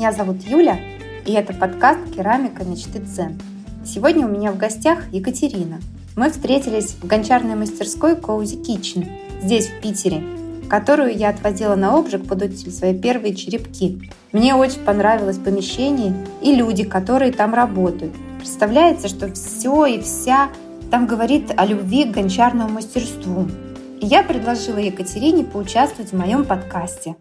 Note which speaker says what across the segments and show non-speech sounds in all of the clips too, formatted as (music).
Speaker 1: Меня зовут Юля, и это подкаст «Керамика мечты Цен». Сегодня у меня в гостях Екатерина. Мы встретились в гончарной мастерской Cozy Kitchen, здесь, в Питере, которую я отвозила на обжиг под свои первые черепки. Мне очень понравилось помещение и люди, которые там работают. Представляется, что все и вся там говорит о любви к гончарному мастерству. Я предложила Екатерине поучаствовать в моем подкасте.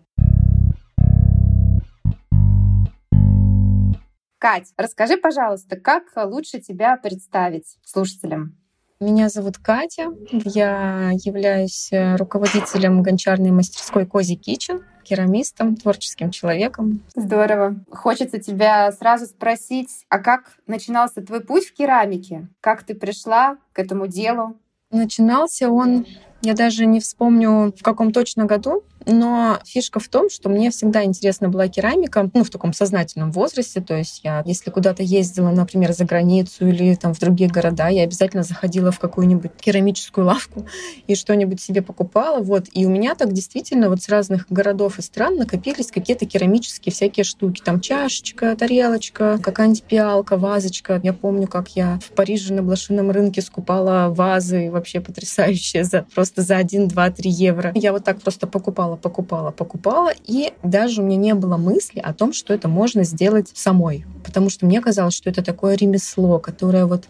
Speaker 1: Кать, расскажи, пожалуйста, как лучше тебя представить слушателям?
Speaker 2: Меня зовут Катя. Я являюсь э, руководителем гончарной мастерской Кози Кичен, керамистом, творческим человеком.
Speaker 1: Здорово. Хочется тебя сразу спросить, а как начинался твой путь в керамике? Как ты пришла к этому делу?
Speaker 2: Начинался он я даже не вспомню, в каком точно году, но фишка в том, что мне всегда интересна была керамика, ну, в таком сознательном возрасте. То есть я, если куда-то ездила, например, за границу или там в другие города, я обязательно заходила в какую-нибудь керамическую лавку и что-нибудь себе покупала. Вот. И у меня так действительно вот с разных городов и стран накопились какие-то керамические всякие штуки. Там чашечка, тарелочка, какая-нибудь пиалка, вазочка. Я помню, как я в Париже на блошином рынке скупала вазы вообще потрясающие за просто за 1, 2, 3 евро. Я вот так просто покупала покупала, покупала, и даже у меня не было мысли о том, что это можно сделать самой. Потому что мне казалось, что это такое ремесло, которое вот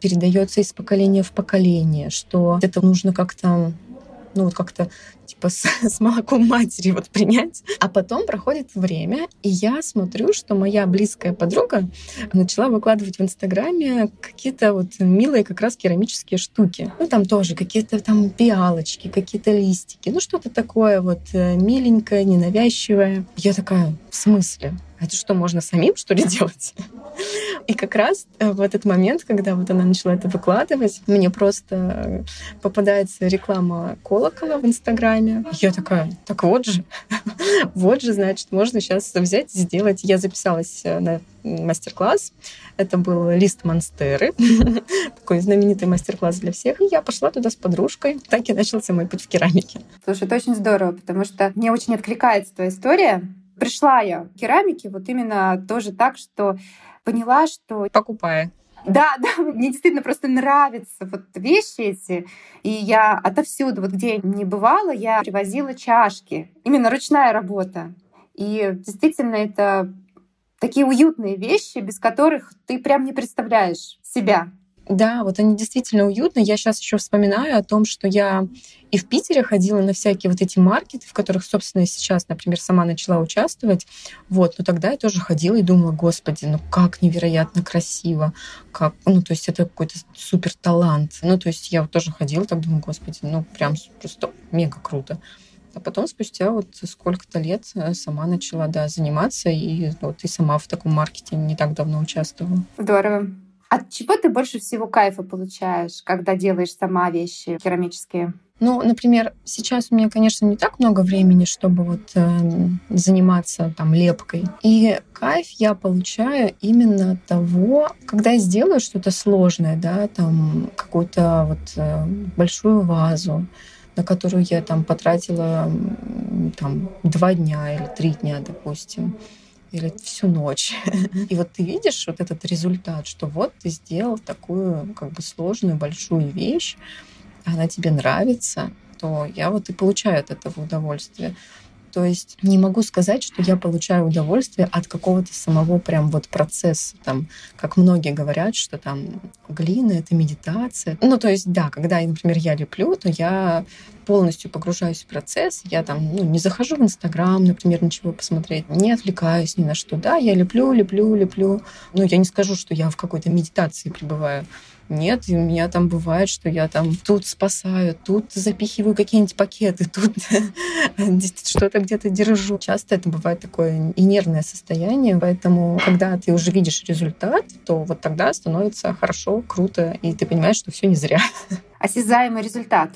Speaker 2: передается из поколения в поколение, что это нужно как-то ну вот как-то типа с, (laughs) с молоком матери вот принять. А потом проходит время, и я смотрю, что моя близкая подруга начала выкладывать в Инстаграме какие-то вот милые как раз керамические штуки. Ну там тоже какие-то там пиалочки, какие-то листики, ну что-то такое вот э, миленькое, ненавязчивое. Я такая, в смысле? это что, можно самим, что ли, (laughs) делать? И как раз э, в этот момент, когда вот она начала это выкладывать, мне просто попадается реклама колокола в Инстаграме. Я такая, так вот же, (laughs) вот же, значит, можно сейчас взять и сделать. Я записалась э, на мастер-класс. Это был лист Монстеры, (laughs) такой знаменитый мастер-класс для всех. И я пошла туда с подружкой. Так и начался мой путь в керамике.
Speaker 1: Слушай, это очень здорово, потому что мне очень откликается твоя история пришла я к керамике вот именно тоже так, что поняла, что...
Speaker 2: Покупая.
Speaker 1: Да, (laughs) да, мне действительно просто нравятся вот вещи эти. И я отовсюду, вот где я не бывала, я привозила чашки. Именно ручная работа. И действительно это такие уютные вещи, без которых ты прям не представляешь себя.
Speaker 2: Да, вот они действительно уютные. Я сейчас еще вспоминаю о том, что я и в Питере ходила на всякие вот эти маркеты, в которых, собственно, сейчас, например, сама начала участвовать. Вот, но тогда я тоже ходила и думала, господи, ну как невероятно красиво, как, ну то есть это какой-то супер талант. Ну то есть я тоже ходила, так думаю, господи, ну прям просто мега круто. А потом спустя вот сколько-то лет э, сама начала, да, заниматься, и вот и сама в таком маркете не так давно участвовала.
Speaker 1: Здорово. От чего ты больше всего кайфа получаешь, когда делаешь сама вещи керамические?
Speaker 2: Ну, например, сейчас у меня, конечно, не так много времени, чтобы вот э, заниматься там лепкой. И кайф я получаю именно от того, когда я сделаю что-то сложное, да, там какую-то вот э, большую вазу, на которую я там потратила там два дня или три дня, допустим или всю ночь. (laughs) И вот ты видишь вот этот результат, что вот ты сделал такую как бы сложную большую вещь, она тебе нравится, то я вот и получаю от этого удовольствие. То есть не могу сказать, что я получаю удовольствие от какого-то самого прям вот процесса. Там, как многие говорят, что там глина — это медитация. Ну, то есть, да, когда, например, я леплю, то я полностью погружаюсь в процесс. Я там ну, не захожу в Инстаграм, например, ничего посмотреть, не отвлекаюсь ни на что. Да, я леплю, леплю, леплю. Ну, я не скажу, что я в какой-то медитации пребываю. Нет, и у меня там бывает, что я там тут спасаю, тут запихиваю какие-нибудь пакеты, (laughs) тут (laughs) что-то где-то держу. Часто это бывает такое и нервное состояние, поэтому когда ты уже видишь результат, то вот тогда становится хорошо, круто, и ты понимаешь, что все не зря. (laughs)
Speaker 1: Осязаемый результат.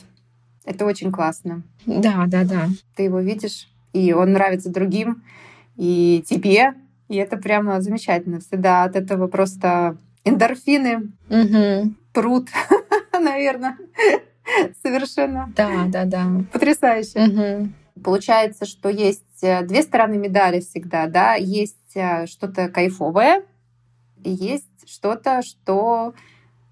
Speaker 1: Это очень классно.
Speaker 2: Да, да, да.
Speaker 1: Ты его видишь, и он нравится другим, и тебе, и это прямо замечательно. Всегда от этого просто эндорфины угу. прут, (laughs) наверное. Совершенно.
Speaker 2: Да, да, да.
Speaker 1: Потрясающе.
Speaker 2: Угу.
Speaker 1: Получается, что есть э, две стороны медали всегда, да, есть э, что-то кайфовое, и есть что-то, что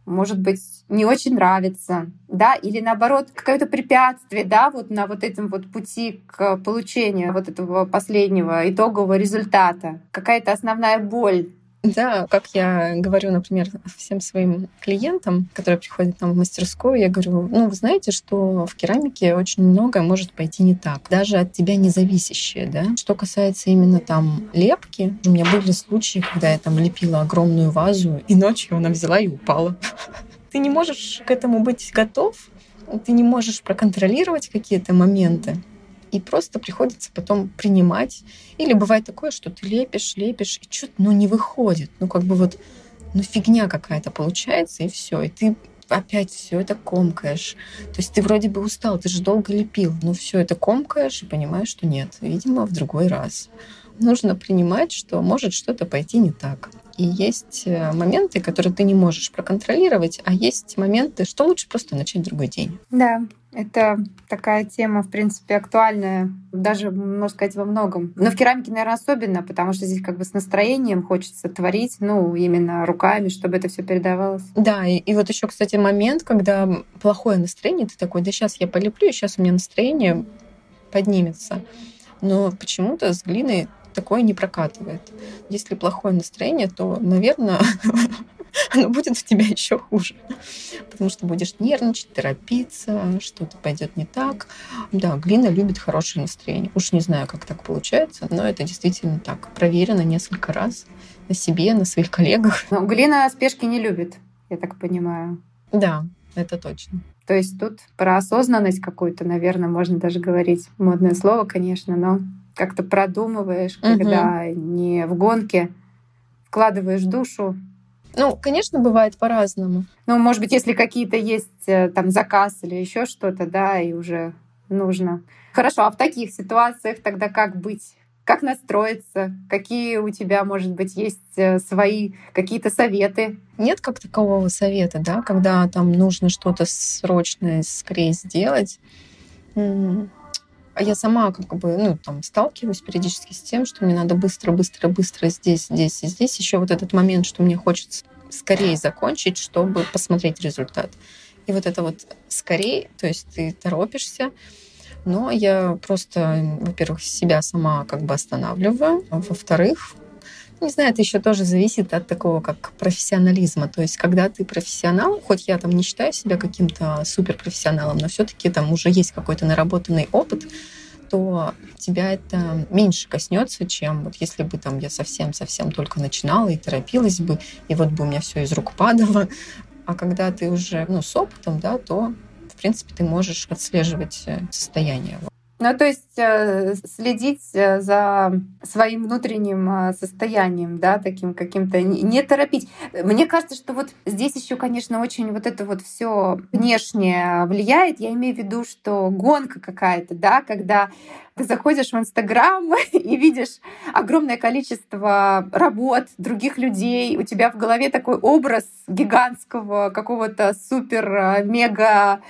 Speaker 1: может быть, не очень нравится, да, или наоборот, какое-то препятствие, да, вот на вот этом вот пути к получению вот этого последнего итогового результата, какая-то основная боль,
Speaker 2: да, как я говорю, например, всем своим клиентам, которые приходят нам в мастерскую, я говорю, ну, вы знаете, что в керамике очень многое может пойти не так, даже от тебя не зависящее, да. Что касается именно там лепки, у меня были случаи, когда я там лепила огромную вазу, и ночью она взяла и упала. (laughs) Ты не можешь к этому быть готов, ты не можешь проконтролировать какие-то моменты и просто приходится потом принимать. Или бывает такое, что ты лепишь, лепишь, и что-то ну, не выходит. Ну, как бы вот, ну, фигня какая-то получается, и все. И ты опять все это комкаешь. То есть ты вроде бы устал, ты же долго лепил, но все это комкаешь и понимаешь, что нет, видимо, в другой раз. Нужно принимать, что может что-то пойти не так. И есть э, моменты, которые ты не можешь проконтролировать, а есть моменты, что лучше просто начать другой день.
Speaker 1: Да, это такая тема, в принципе, актуальная, даже, можно сказать, во многом. Но в керамике, наверное, особенно, потому что здесь как бы с настроением хочется творить, ну, именно руками, чтобы это все передавалось.
Speaker 2: Да, и, и вот еще, кстати, момент, когда плохое настроение, ты такой, да сейчас я полеплю, и сейчас у меня настроение поднимется. Но почему-то с глиной такое не прокатывает. Если плохое настроение, то, наверное, (laughs) оно будет в тебя еще хуже. Потому что будешь нервничать, торопиться, что-то пойдет не так. Да, глина любит хорошее настроение. Уж не знаю, как так получается, но это действительно так. Проверено несколько раз на себе, на своих коллегах.
Speaker 1: Но глина спешки не любит, я так понимаю.
Speaker 2: Да, это точно.
Speaker 1: То есть тут про осознанность какую-то, наверное, можно даже говорить. Модное слово, конечно, но как-то продумываешь, угу. когда не в гонке вкладываешь душу.
Speaker 2: Ну, конечно, бывает по-разному.
Speaker 1: Ну, может быть, если какие-то есть э, там заказ или еще что-то, да, и уже нужно. Хорошо, а в таких ситуациях тогда как быть? Как настроиться? Какие у тебя, может быть, есть э, свои какие-то советы?
Speaker 2: Нет как такового совета, да, когда там нужно что-то срочно скорее сделать. А я сама как бы, ну, там, сталкиваюсь периодически с тем, что мне надо быстро, быстро, быстро здесь, здесь и здесь. Еще вот этот момент, что мне хочется скорее закончить, чтобы посмотреть результат. И вот это вот скорее, то есть ты торопишься, но я просто, во-первых, себя сама как бы останавливаю, во-вторых, не знаю, это еще тоже зависит от такого как профессионализма. То есть, когда ты профессионал, хоть я там не считаю себя каким-то суперпрофессионалом, но все-таки там уже есть какой-то наработанный опыт, то тебя это меньше коснется, чем вот если бы там я совсем-совсем только начинала и торопилась бы, и вот бы у меня все из рук падало. А когда ты уже ну, с опытом, да, то в принципе, ты можешь отслеживать э, состояние.
Speaker 1: Ну, то есть э, следить э, за своим внутренним э, состоянием, да, таким каким-то, не торопить. Мне кажется, что вот здесь еще, конечно, очень вот это вот все внешнее влияет. Я имею в виду, что гонка какая-то, да, когда ты заходишь в Инстаграм (laughs) и видишь огромное количество работ других людей, у тебя в голове такой образ гигантского какого-то супер-мега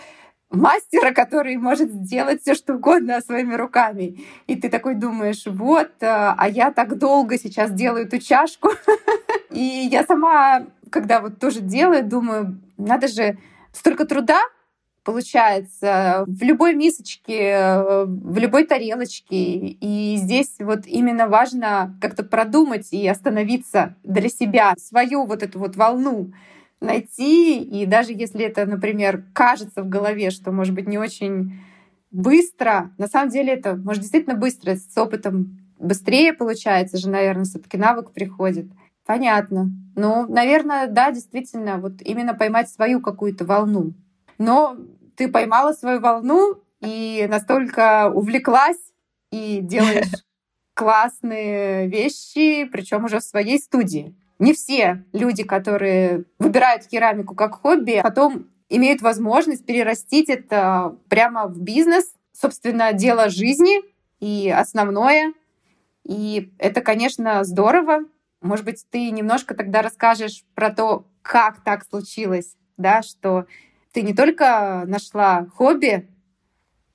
Speaker 1: мастера, который может сделать все что угодно своими руками. И ты такой думаешь, вот, э, а я так долго сейчас делаю эту чашку. (laughs) И я сама, когда вот тоже делаю, думаю, надо же столько труда получается в любой мисочке, э, в любой тарелочке. И здесь вот именно важно как-то продумать и остановиться для себя, свою вот эту вот волну найти. И даже если это, например, кажется в голове, что, может быть, не очень быстро, на самом деле это, может, действительно быстро, с опытом быстрее получается же, наверное, все-таки навык приходит. Понятно. Ну, наверное, да, действительно, вот именно поймать свою какую-то волну. Но ты поймала свою волну и настолько увлеклась и делаешь (laughs) классные вещи, причем уже в своей студии не все люди, которые выбирают керамику как хобби, потом имеют возможность перерастить это прямо в бизнес, собственно, дело жизни и основное. И это, конечно, здорово. Может быть, ты немножко тогда расскажешь про то, как так случилось, да, что ты не только нашла хобби,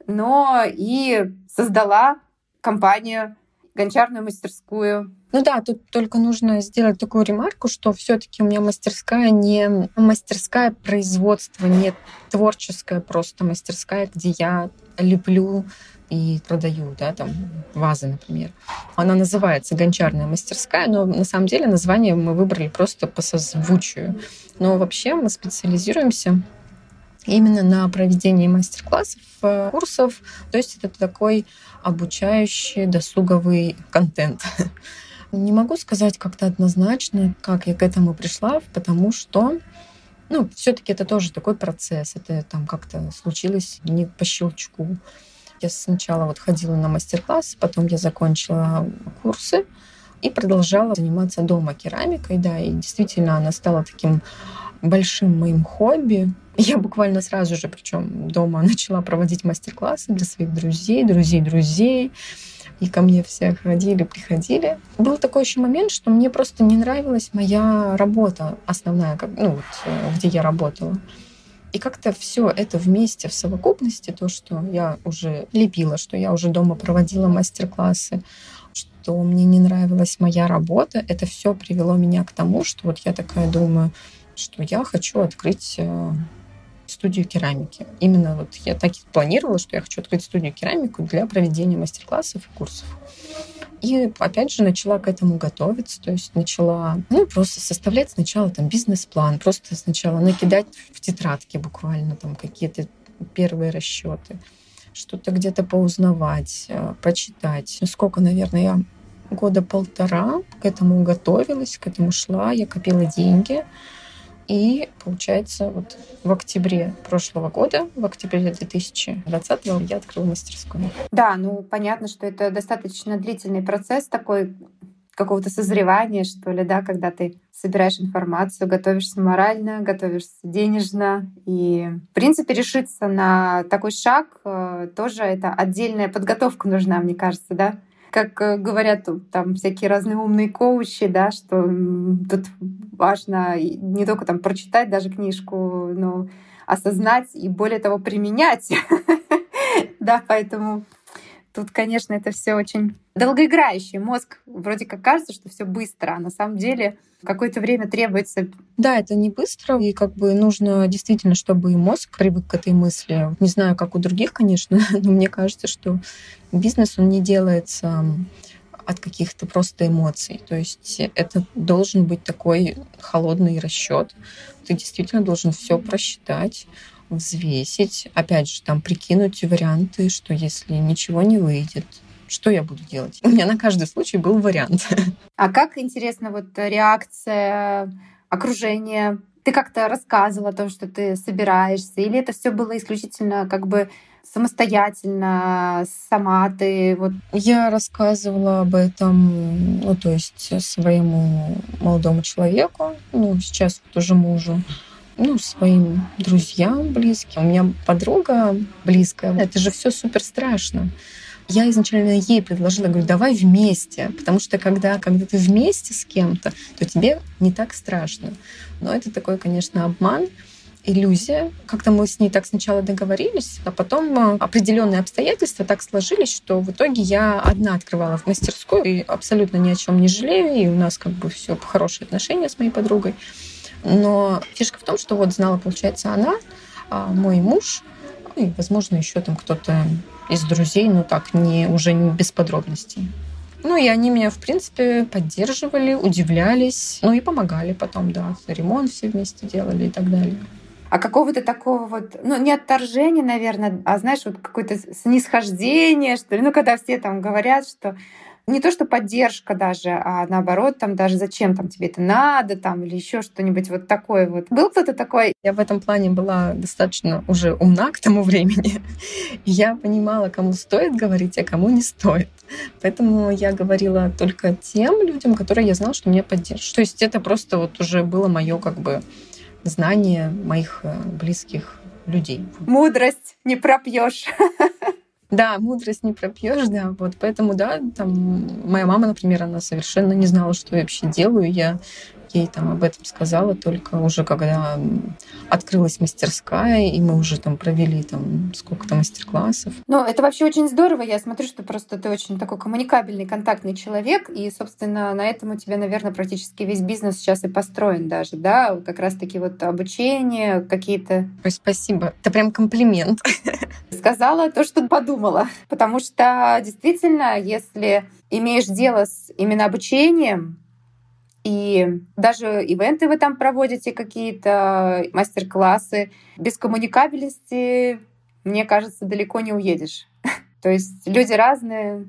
Speaker 1: но и создала компанию, гончарную мастерскую.
Speaker 2: Ну да, тут только нужно сделать такую ремарку, что все-таки у меня мастерская не мастерская производства, не творческая просто мастерская, где я леплю и продаю, да, там вазы, например. Она называется гончарная мастерская, но на самом деле название мы выбрали просто по созвучию. Но вообще мы специализируемся именно на проведении мастер-классов, э, курсов. То есть это такой обучающий досуговый контент. (laughs) Не могу сказать как-то однозначно, как я к этому пришла, потому что ну, все-таки это тоже такой процесс. Это там как-то случилось не по щелчку. Я сначала вот ходила на мастер-класс, потом я закончила курсы и продолжала заниматься дома керамикой, да, и действительно она стала таким большим моим хобби. Я буквально сразу же, причем дома, (laughs) начала проводить мастер-классы для своих друзей, друзей друзей. И ко мне все ходили, приходили. Был такой еще момент, что мне просто не нравилась моя работа основная, ну, вот, э, где я работала. И как-то все это вместе в совокупности, то, что я уже лепила, что я уже дома проводила мастер-классы, что мне не нравилась моя работа, это все привело меня к тому, что вот я такая думаю, что я хочу открыть э, студию керамики. Именно вот я так и планировала, что я хочу открыть студию керамику для проведения мастер-классов и курсов. И опять же начала к этому готовиться, то есть начала ну, просто составлять сначала там бизнес-план, просто сначала накидать в тетрадки буквально там какие-то первые расчеты, что-то где-то поузнавать, э, прочитать. Сколько, наверное, я года полтора к этому готовилась, к этому шла, я копила деньги. И получается, вот в октябре прошлого года, в октябре 2020 я открыла мастерскую.
Speaker 1: Да, ну понятно, что это достаточно длительный процесс такой какого-то созревания, что ли, да, когда ты собираешь информацию, готовишься морально, готовишься денежно. И, в принципе, решиться на такой шаг э, тоже это отдельная подготовка нужна, мне кажется, да? Как э, говорят там всякие разные умные коучи, да, что тут важно не только там прочитать даже книжку, но осознать и более того применять. (laughs) Да, поэтому Тут, конечно, это все очень долгоиграющий. Мозг вроде как кажется, что все быстро, а на самом деле какое-то время требуется.
Speaker 2: Да, это не быстро, и как бы нужно действительно, чтобы и мозг привык к этой мысли. Не знаю, как у других, конечно, (laughs) но мне кажется, что бизнес, он не делается от каких-то просто эмоций. То есть это должен быть такой холодный расчет. Ты действительно должен все просчитать, взвесить, опять же, там прикинуть варианты, что если ничего не выйдет, что я буду делать? (laughs) У меня на каждый случай был вариант. (laughs)
Speaker 1: А как, интересно, вот реакция окружения? Ты как-то рассказывала о том, что ты собираешься, или это все было исключительно как бы самостоятельно, сама ты вот?
Speaker 2: Я рассказывала об этом, ну, то есть своему молодому человеку, ну, сейчас тоже мужу ну, своим друзьям близким. У меня подруга близкая. Это же все супер страшно. Я изначально ей предложила, говорю, давай вместе, потому что когда, когда ты вместе с кем-то, то тебе не так страшно. Но это такой, конечно, обман, иллюзия. Как-то мы с ней так сначала договорились, а потом э, определенные обстоятельства так сложились, что в итоге я одна открывала в мастерскую и абсолютно ни о чем не жалею, и у нас как бы все хорошие отношения с моей подругой. Но фишка в том, что вот знала, получается, она, а мой муж, ну и, возможно, еще там кто-то из друзей, но так, не, уже не без подробностей. Ну и они меня, в принципе, поддерживали, удивлялись, ну и помогали потом, да, ремонт все вместе делали и так далее.
Speaker 1: А какого-то такого вот, ну, не отторжения, наверное, а знаешь, вот какое-то снисхождение, что ли, ну, когда все там говорят, что не то, что поддержка даже, а наоборот, там даже зачем там тебе это надо, там, или еще что-нибудь вот такое вот. Был кто-то такой?
Speaker 2: Я в этом плане была достаточно уже умна к тому (laughs) времени. Я понимала, кому стоит говорить, а кому не стоит. Поэтому я говорила только тем людям, которые я знала, что меня поддержат. То есть это просто вот уже было мое как бы знание моих э, близких людей.
Speaker 1: Мудрость не пропьешь. (laughs)
Speaker 2: Да, мудрость не пропьешь, да. Вот поэтому, да, там моя мама, например, она совершенно не знала, что я вообще делаю. Я ей там об этом сказала только уже когда открылась мастерская, и мы уже там провели там сколько-то мастер-классов.
Speaker 1: Ну, это вообще очень здорово. Я смотрю, что просто ты очень такой коммуникабельный, контактный человек, и, собственно, на этом у тебя, наверное, практически весь бизнес сейчас и построен даже, да? Как раз-таки вот обучение, какие-то...
Speaker 2: Ой, спасибо. Это прям комплимент. (laughs)
Speaker 1: Сказала то, что подумала. Потому что действительно, если имеешь дело с именно обучением, и даже ивенты вы там проводите какие-то, мастер-классы. Без коммуникабельности, мне кажется, далеко не уедешь. (laughs) То есть люди разные,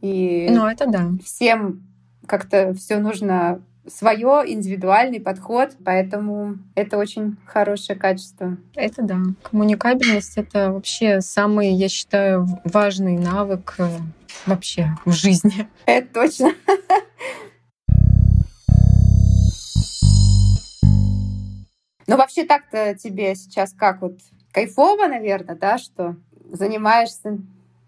Speaker 1: и
Speaker 2: ну, это да.
Speaker 1: всем как-то все нужно свое, индивидуальный подход, поэтому это очень хорошее качество.
Speaker 2: Это да. Коммуникабельность — это вообще самый, я считаю, важный навык э, вообще в жизни.
Speaker 1: Это точно. (laughs) Ну, вообще так-то тебе сейчас как вот кайфово, наверное, да, что занимаешься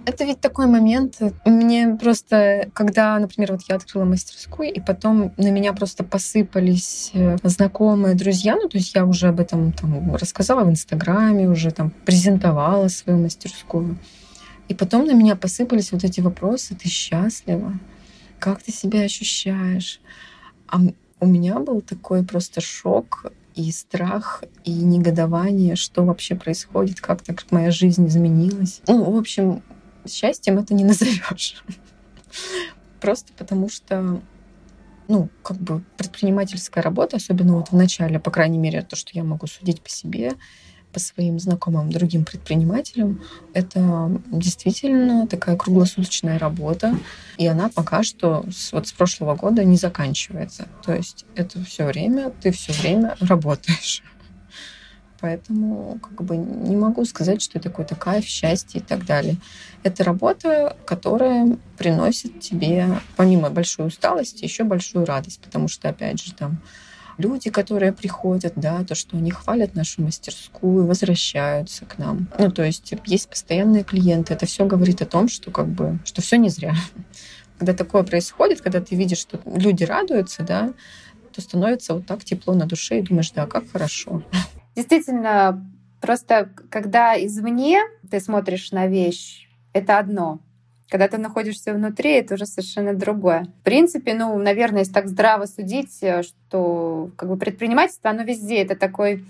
Speaker 2: это ведь такой момент. Мне просто, когда, например, вот я открыла мастерскую, и потом на меня просто посыпались э, знакомые, друзья, ну, то есть я уже об этом там рассказала в Инстаграме, уже там презентовала свою мастерскую. И потом на меня посыпались вот эти вопросы. Ты счастлива? Как ты себя ощущаешь? А у меня был такой просто шок и страх, и негодование, что вообще происходит, как так моя жизнь изменилась. Ну, в общем, счастьем это не (laughs) назовешь. Просто потому что ну, как бы предпринимательская работа, особенно вот в начале, по крайней мере, то, что я могу судить по себе, по своим знакомым другим предпринимателям, это действительно такая круглосуточная работа, и она пока что с, вот с прошлого года не заканчивается. То есть это все время, ты все время работаешь. Поэтому как бы не могу сказать, что это какой-то кайф, счастье и так далее. Это работа, которая приносит тебе, помимо большой усталости, еще большую радость, потому что, опять же, там люди, которые приходят, да, то, что они хвалят нашу мастерскую, возвращаются к нам. Ну, то есть есть постоянные клиенты. Это все говорит о том, что как бы, что все не зря. (laughs) Когда такое происходит, когда ты видишь, что люди радуются, да, то становится вот так тепло на душе и думаешь, да, как хорошо. (laughs)
Speaker 1: Действительно, просто когда извне ты смотришь на вещь, это одно. Когда ты находишься внутри, это уже совершенно другое. В принципе, ну, наверное, если так здраво судить, э, что как бы предпринимательство, оно везде, это такой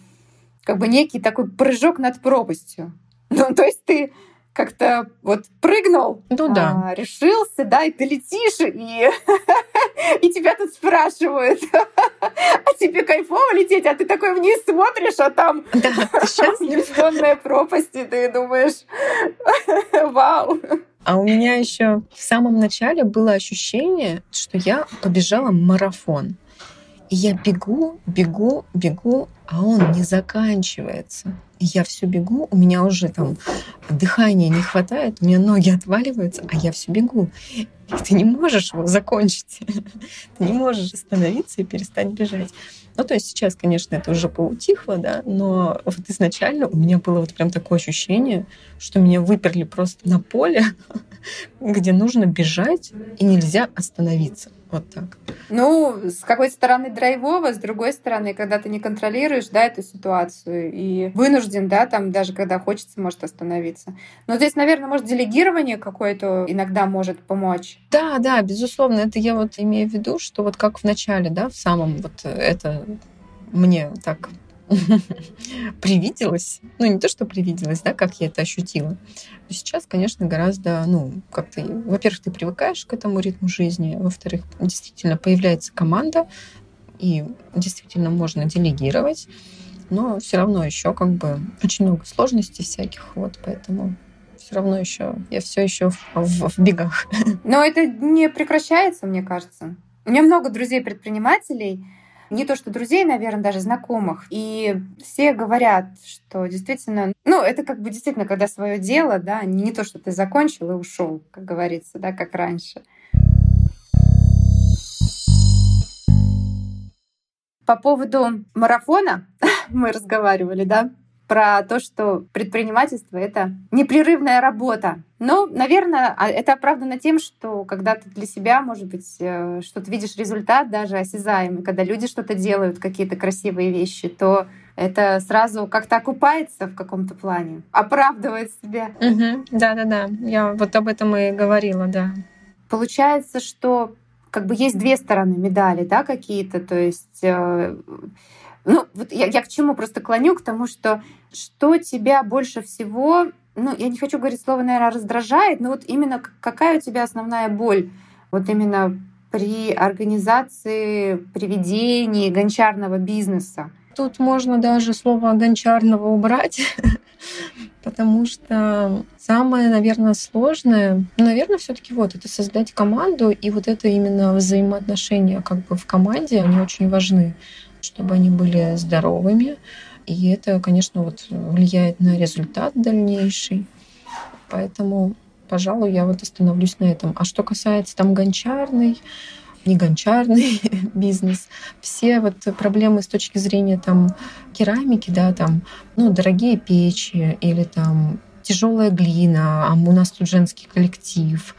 Speaker 1: как бы некий такой прыжок над пропастью. (laughs) Ну, то есть ты как-то вот прыгнул,
Speaker 2: ну, да.
Speaker 1: а, решился, да, и ты летишь, и, (laughs) и тебя тут спрашивают, (laughs) а тебе кайфово лететь, а ты такой вниз смотришь, а там
Speaker 2: да, бездонная
Speaker 1: пропасть, и ты думаешь, вау.
Speaker 2: А у меня еще в самом начале было ощущение, что я побежала марафон. И я бегу, бегу, бегу, а он не заканчивается. И я все бегу, у меня уже там дыхания не хватает, у меня ноги отваливаются, а я все бегу. И ты не можешь его закончить. (laughs) Ты не можешь остановиться и перестать бежать. Ну, то есть сейчас, конечно, это уже поутихло, да, но вот изначально у меня было вот прям такое ощущение, что меня выперли просто на поле, (laughs) где нужно бежать и нельзя остановиться. Вот так.
Speaker 1: Ну, с какой стороны драйвово, с другой стороны, когда ты не контролируешь, да, эту ситуацию и вынужден, да, там даже когда хочется, может остановиться. Но здесь, наверное, может делегирование какое-то иногда может помочь.
Speaker 2: Да, да, безусловно, это я вот имею в виду, что вот как в начале, да, в самом вот это мне так (laughs) привиделось. Ну, не то, что привиделось, да, как я это ощутила. Но сейчас, конечно, гораздо, ну, как-то, во-первых, ты привыкаешь к этому ритму жизни, во-вторых, действительно появляется команда, и действительно можно делегировать, но все равно еще как бы очень много сложностей всяких, вот, поэтому все равно еще я все еще в, в, в бегах. (laughs)
Speaker 1: Но это не прекращается, мне кажется. У меня много друзей предпринимателей, не то что друзей, наверное, даже знакомых. И все говорят, что действительно, ну, это как бы действительно, когда свое дело, да, не то, что ты закончил и ушел, как говорится, да, как раньше. По поводу марафона (laughs) мы разговаривали, да? Про то, что предпринимательство — это непрерывная работа. Но, наверное, а, это оправдано тем, что когда ты для себя, может быть, э, что-то видишь результат даже осязаемый, когда люди что-то делают, какие-то красивые вещи, то это сразу как-то окупается в каком-то плане, оправдывает себя.
Speaker 2: Да-да-да, я вот об этом и говорила, да.
Speaker 1: Получается, что как бы есть две стороны медали, да, какие-то, то есть э, ну, вот я, я к чему просто клоню, к тому, что что тебя больше всего, ну, я не хочу говорить слово, наверное, раздражает, но вот именно какая у тебя основная боль? Вот именно при организации приведений гончарного бизнеса?
Speaker 2: Тут можно даже слово гончарного убрать, (laughs) потому что самое, наверное, сложное, ну, наверное, все-таки вот это создать команду, и вот это именно взаимоотношения как бы в команде, они очень важны, чтобы они были здоровыми. И это, конечно, вот влияет на результат дальнейший. Поэтому, пожалуй, я вот остановлюсь на этом. А что касается там гончарной, не гончарный (laughs) бизнес, все вот проблемы с точки зрения там керамики, да, там, ну, дорогие печи или там тяжелая глина, а у нас тут женский коллектив.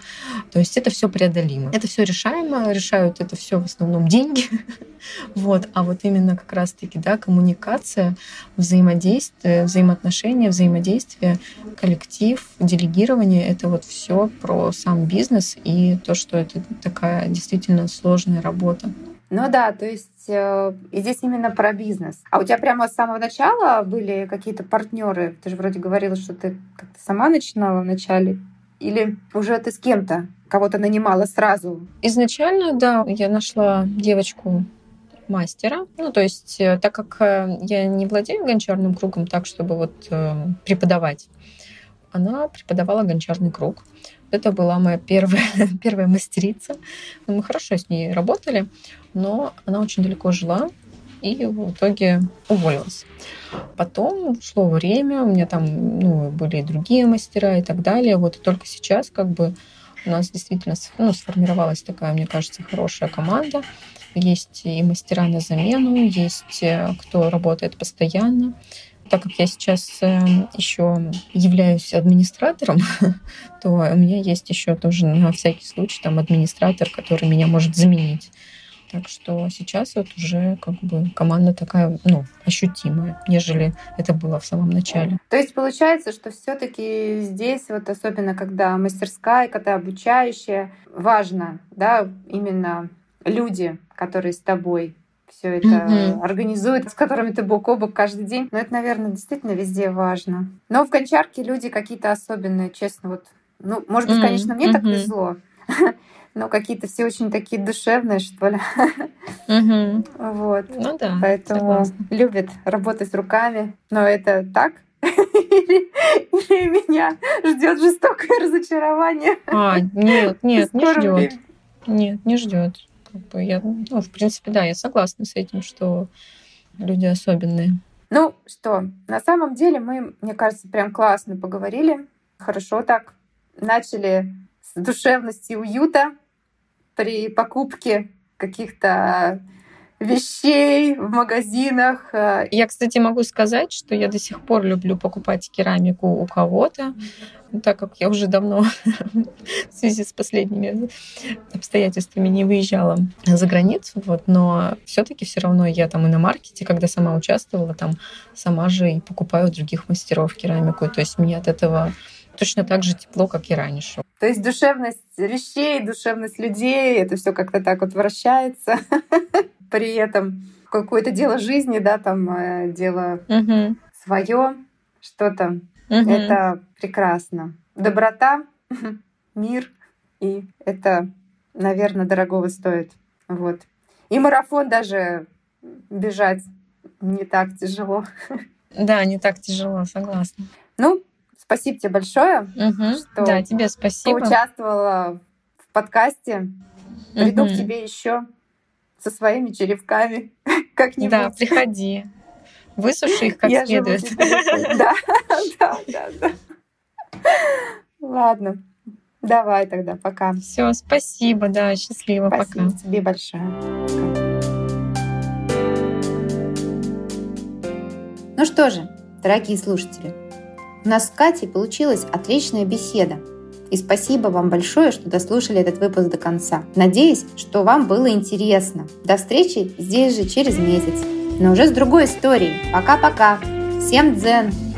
Speaker 2: То есть это все преодолимо. Это все решаемо, решают это все в основном деньги. (laughs) вот. А вот именно как раз-таки да, коммуникация, взаимодействие, взаимоотношения, взаимодействие, коллектив, делегирование — это вот все про сам бизнес и то, что это такая действительно сложная работа.
Speaker 1: Ну да, то есть э, и здесь именно про бизнес. А у тебя прямо с самого начала были какие-то партнеры? Ты же вроде говорила, что ты как-то сама начинала вначале. Или уже ты с кем-то кого-то нанимала сразу?
Speaker 2: Изначально, да, я нашла девочку мастера. Ну, то есть, э, так как э, я не владею гончарным кругом так, чтобы вот э, преподавать, она преподавала гончарный круг. Это была моя первая, (laughs) первая мастерица. Мы хорошо с ней работали, но она очень далеко жила и в итоге уволилась. Потом шло время, у меня там ну, были и другие мастера и так далее. Вот и только сейчас как бы у нас действительно ну, сформировалась такая, мне кажется, хорошая команда. Есть и мастера на замену, есть э, кто работает постоянно так как я сейчас эм, еще являюсь администратором, (laughs) то у меня есть еще тоже на всякий случай там администратор, который меня может заменить. Так что сейчас вот уже как бы команда такая, ну, ощутимая, нежели это было в самом начале.
Speaker 1: То есть получается, что все таки здесь, вот особенно когда мастерская, когда обучающая, важно, да, именно люди, которые с тобой все это mm-hmm. организует, с которыми ты бок о бок каждый день. Но это, наверное, действительно везде важно. Но в гончарке люди какие-то особенные, честно, вот. Ну, может быть, mm-hmm. конечно, мне mm-hmm. так везло. (laughs) но какие-то все очень такие душевные, что ли. Вот.
Speaker 2: Ну да.
Speaker 1: Поэтому согласна. любят работать руками. Но это так? Или, или меня ждет жестокое разочарование?
Speaker 2: А, нет, нет, не ждет. Нет, не ждет. Как бы я, ну, в принципе, да, я согласна с этим, что люди особенные.
Speaker 1: Ну что, на самом деле мы, мне кажется, прям классно поговорили. Хорошо так. Начали с душевности и уюта при покупке каких-то вещей в магазинах.
Speaker 2: Э, я, кстати, могу сказать, что я до сих пор люблю покупать керамику у кого-то, так как я уже давно (laughs) в связи с последними обстоятельствами не выезжала за границу, вот, но все-таки все равно я там и на маркете, когда сама участвовала, там сама же и покупаю у других мастеров керамику, то есть мне от этого точно так же тепло, как и раньше.
Speaker 1: То есть душевность вещей, душевность людей, это все как-то так вот вращается. (laughs) При этом какое-то дело жизни, да, там э, дело угу. свое, что-то. Угу. Это прекрасно. Доброта, (laughs) мир, и это, наверное, дорогого стоит. Вот. И марафон даже бежать не так тяжело. (laughs)
Speaker 2: Да, не так тяжело, согласна.
Speaker 1: Ну, Спасибо тебе большое,
Speaker 2: угу. что да, тебе спасибо.
Speaker 1: участвовала в подкасте. Приду угу. к тебе еще со своими черепками (laughs) как-нибудь.
Speaker 2: Да, приходи. Высуши их как Я следует.
Speaker 1: Да, да, да, да. Ладно. Давай тогда, пока.
Speaker 2: Все, спасибо, да, счастливо,
Speaker 1: спасибо
Speaker 2: пока.
Speaker 1: тебе большое. Ну что же, дорогие слушатели. У нас с Катей получилась отличная беседа. И спасибо вам большое, что дослушали этот выпуск до конца. Надеюсь, что вам было интересно. До встречи здесь же через месяц. Но уже с другой историей. Пока-пока. Всем дзен!